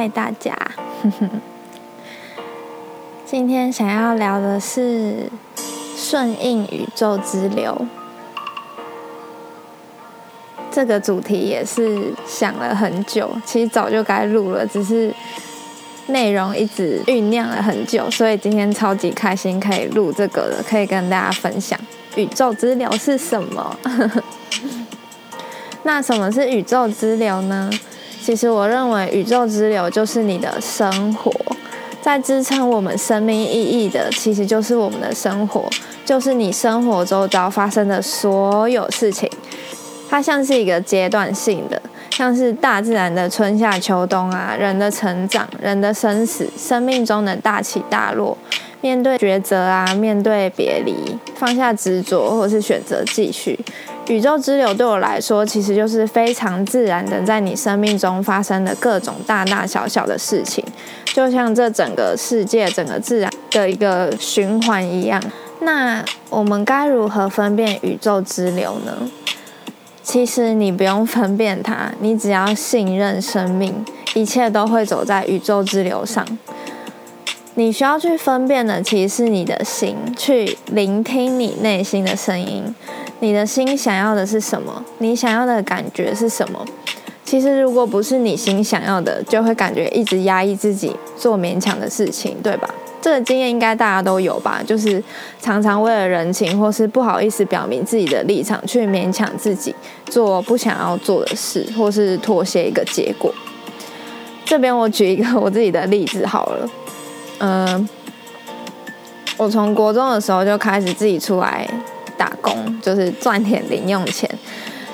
嗨，大家！今天想要聊的是顺应宇宙之流。这个主题也是想了很久，其实早就该录了，只是内容一直酝酿了很久，所以今天超级开心可以录这个了，可以跟大家分享宇宙之流是什么。那什么是宇宙之流呢？其实我认为宇宙之流就是你的生活，在支撑我们生命意义的，其实就是我们的生活，就是你生活周遭发生的所有事情。它像是一个阶段性的，像是大自然的春夏秋冬啊，人的成长、人的生死、生命中的大起大落，面对抉择啊，面对别离，放下执着，或是选择继续。宇宙之流对我来说，其实就是非常自然的，在你生命中发生的各种大大小小的事情，就像这整个世界、整个自然的一个循环一样。那我们该如何分辨宇宙之流呢？其实你不用分辨它，你只要信任生命，一切都会走在宇宙之流上。你需要去分辨的，其实是你的心，去聆听你内心的声音。你的心想要的是什么？你想要的感觉是什么？其实，如果不是你心想要的，就会感觉一直压抑自己做勉强的事情，对吧？这个经验应该大家都有吧？就是常常为了人情，或是不好意思表明自己的立场，去勉强自己做不想要做的事，或是妥协一个结果。这边我举一个我自己的例子好了，嗯，我从国中的时候就开始自己出来。就是赚点零用钱，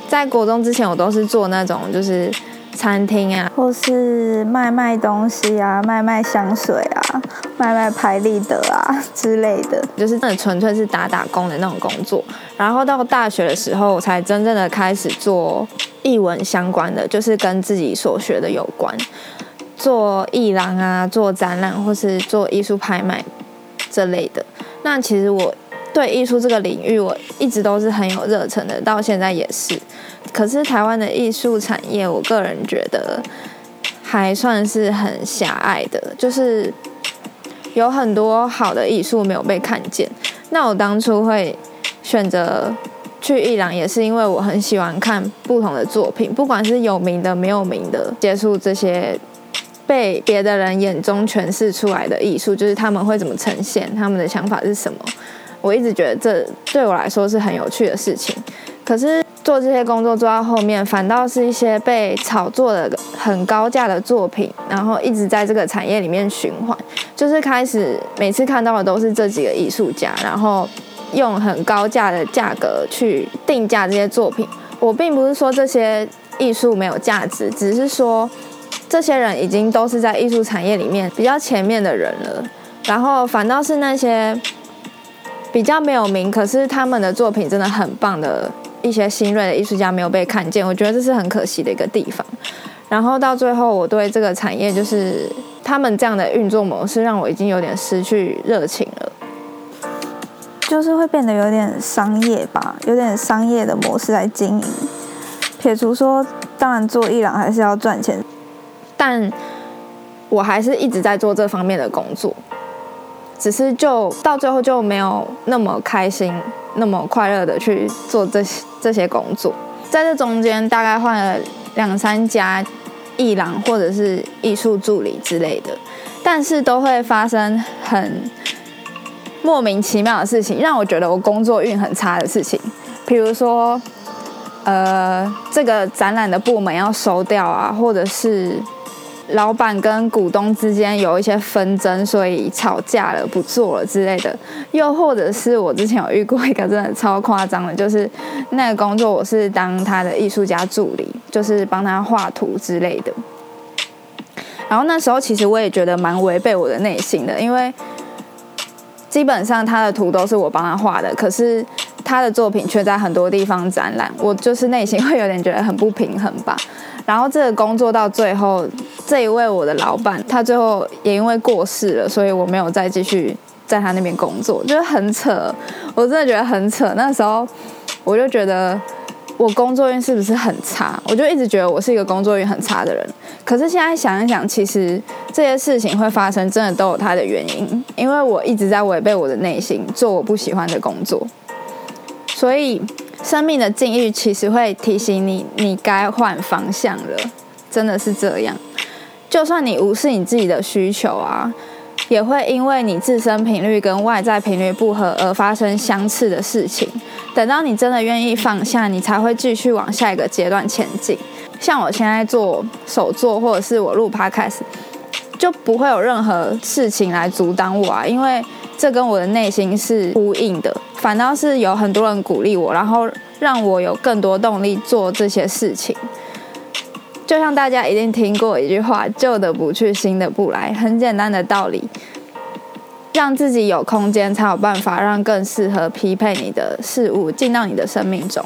在国中之前，我都是做那种就是餐厅啊，或是卖卖东西啊，卖卖香水啊，卖卖拍立得啊之类的，就是真的纯粹是打打工的那种工作。然后到大学的时候，才真正的开始做艺文相关的，就是跟自己所学的有关，做艺廊啊，做展览或是做艺术拍卖这类的。那其实我。对艺术这个领域，我一直都是很有热忱的，到现在也是。可是台湾的艺术产业，我个人觉得还算是很狭隘的，就是有很多好的艺术没有被看见。那我当初会选择去伊朗，也是因为我很喜欢看不同的作品，不管是有名的、没有名的，接触这些被别的人眼中诠释出来的艺术，就是他们会怎么呈现，他们的想法是什么。我一直觉得这对我来说是很有趣的事情，可是做这些工作做到后面，反倒是一些被炒作的很高价的作品，然后一直在这个产业里面循环，就是开始每次看到的都是这几个艺术家，然后用很高价的价格去定价这些作品。我并不是说这些艺术没有价值，只是说这些人已经都是在艺术产业里面比较前面的人了，然后反倒是那些。比较没有名，可是他们的作品真的很棒的一些新锐的艺术家没有被看见，我觉得这是很可惜的一个地方。然后到最后，我对这个产业就是他们这样的运作模式，让我已经有点失去热情了，就是会变得有点商业吧，有点商业的模式来经营。撇除说，当然做艺廊还是要赚钱，但我还是一直在做这方面的工作。只是就到最后就没有那么开心、那么快乐的去做这些这些工作，在这中间大概换了两三家艺廊或者是艺术助理之类的，但是都会发生很莫名其妙的事情，让我觉得我工作运很差的事情，比如说，呃，这个展览的部门要收掉啊，或者是。老板跟股东之间有一些纷争，所以吵架了，不做了之类的。又或者是我之前有遇过一个真的超夸张的，就是那个工作我是当他的艺术家助理，就是帮他画图之类的。然后那时候其实我也觉得蛮违背我的内心的，因为基本上他的图都是我帮他画的，可是他的作品却在很多地方展览，我就是内心会有点觉得很不平衡吧。然后这个工作到最后。这一位我的老板，他最后也因为过世了，所以我没有再继续在他那边工作，就是很扯，我真的觉得很扯。那时候我就觉得我工作运是不是很差？我就一直觉得我是一个工作运很差的人。可是现在想一想，其实这些事情会发生，真的都有它的原因。因为我一直在违背我的内心，做我不喜欢的工作。所以，生命的境遇其实会提醒你，你该换方向了。真的是这样。就算你无视你自己的需求啊。也会因为你自身频率跟外在频率不合而发生相似的事情。等到你真的愿意放下，你才会继续往下一个阶段前进。像我现在做手作，或者是我录 podcast，就不会有任何事情来阻挡我啊，因为这跟我的内心是呼应的。反倒是有很多人鼓励我，然后让我有更多动力做这些事情。就像大家一定听过一句话：“旧的不去，新的不来。”很简单的道理，让自己有空间，才有办法让更适合匹配你的事物进到你的生命中。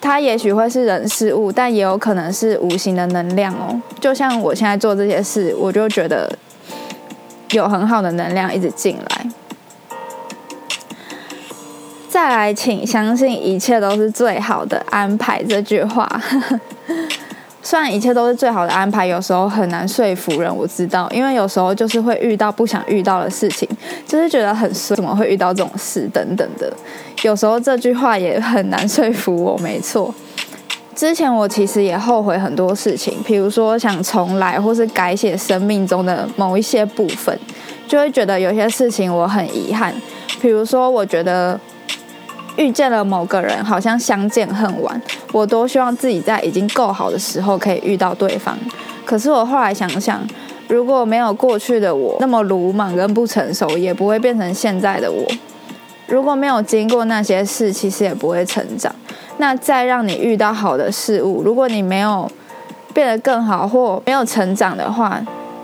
它也许会是人事物，但也有可能是无形的能量哦。就像我现在做这些事，我就觉得有很好的能量一直进来。再来，请相信一切都是最好的安排。这句话。虽然一切都是最好的安排，有时候很难说服人。我知道，因为有时候就是会遇到不想遇到的事情，就是觉得很衰，怎么会遇到这种事等等的。有时候这句话也很难说服我。没错，之前我其实也后悔很多事情，比如说想重来或是改写生命中的某一些部分，就会觉得有些事情我很遗憾。比如说，我觉得。遇见了某个人，好像相见恨晚。我多希望自己在已经够好的时候可以遇到对方。可是我后来想想，如果没有过去的我那么鲁莽跟不成熟，也不会变成现在的我。如果没有经过那些事，其实也不会成长。那再让你遇到好的事物，如果你没有变得更好或没有成长的话，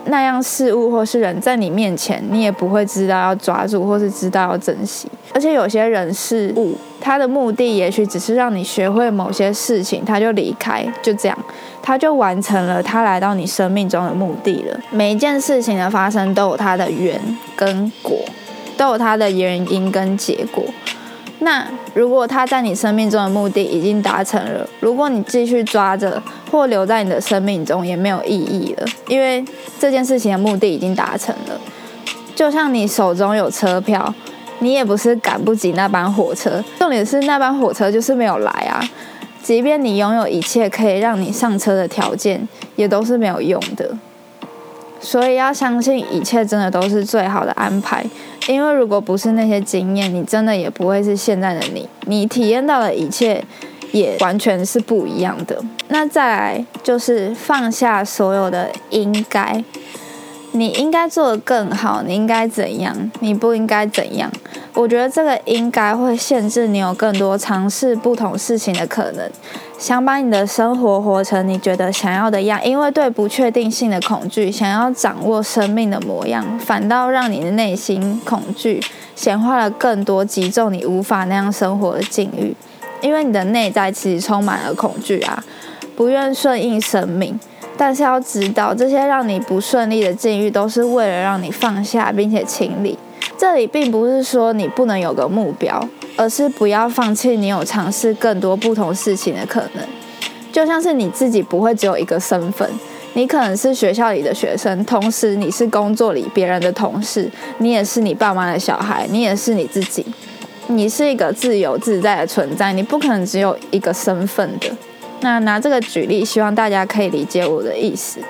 那样事物或是人在你面前，你也不会知道要抓住，或是知道要珍惜。而且有些人事物，他的目的也许只是让你学会某些事情，他就离开，就这样，他就完成了他来到你生命中的目的了。每一件事情的发生都有它的缘跟果，都有它的原因跟结果。那如果他在你生命中的目的已经达成了，如果你继续抓着或留在你的生命中也没有意义了，因为这件事情的目的已经达成了。就像你手中有车票，你也不是赶不及那班火车，重点是那班火车就是没有来啊。即便你拥有一切可以让你上车的条件，也都是没有用的。所以要相信一切真的都是最好的安排。因为如果不是那些经验，你真的也不会是现在的你。你体验到的一切，也完全是不一样的。那再来就是放下所有的应该。你应该做得更好，你应该怎样？你不应该怎样？我觉得这个应该会限制你有更多尝试不同事情的可能。想把你的生活活成你觉得想要的样，因为对不确定性的恐惧，想要掌握生命的模样，反倒让你的内心恐惧显化了更多击中你无法那样生活的境遇。因为你的内在其实充满了恐惧啊，不愿顺应生命。但是要知道，这些让你不顺利的境遇，都是为了让你放下并且清理。这里并不是说你不能有个目标，而是不要放弃你有尝试更多不同事情的可能。就像是你自己不会只有一个身份，你可能是学校里的学生，同时你是工作里别人的同事，你也是你爸妈的小孩，你也是你自己。你是一个自由自在的存在，你不可能只有一个身份的。那拿这个举例，希望大家可以理解我的意思。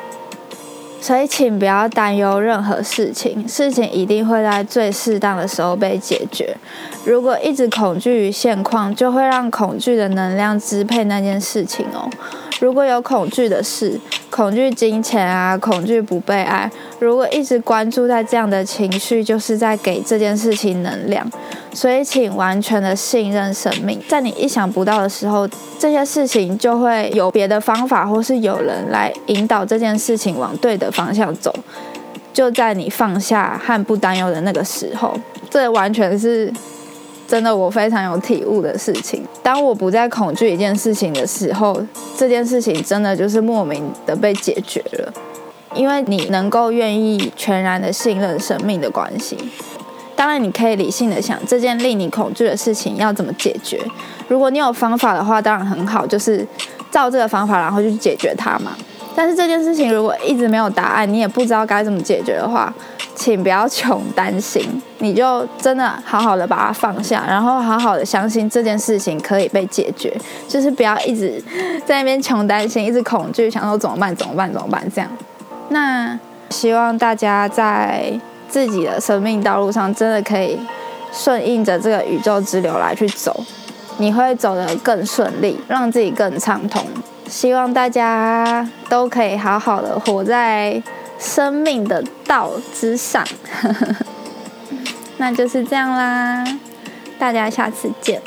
所以，请不要担忧任何事情，事情一定会在最适当的时候被解决。如果一直恐惧于现况，就会让恐惧的能量支配那件事情哦。如果有恐惧的事，恐惧金钱啊，恐惧不被爱，如果一直关注在这样的情绪，就是在给这件事情能量。所以，请完全的信任生命，在你意想不到的时候，这些事情就会有别的方法，或是有人来引导这件事情往对的方向走。就在你放下和不担忧的那个时候，这完全是。真的，我非常有体悟的事情。当我不再恐惧一件事情的时候，这件事情真的就是莫名的被解决了。因为你能够愿意全然的信任生命的关系，当然，你可以理性的想这件令你恐惧的事情要怎么解决。如果你有方法的话，当然很好，就是照这个方法，然后去解决它嘛。但是这件事情如果一直没有答案，你也不知道该怎么解决的话，请不要穷担心，你就真的好好的把它放下，然后好好的相信这件事情可以被解决，就是不要一直在那边穷担心，一直恐惧，想说怎么办？怎么办？怎么办？这样。那希望大家在。自己的生命道路上，真的可以顺应着这个宇宙之流来去走，你会走得更顺利，让自己更畅通。希望大家都可以好好的活在生命的道之上。那就是这样啦，大家下次见。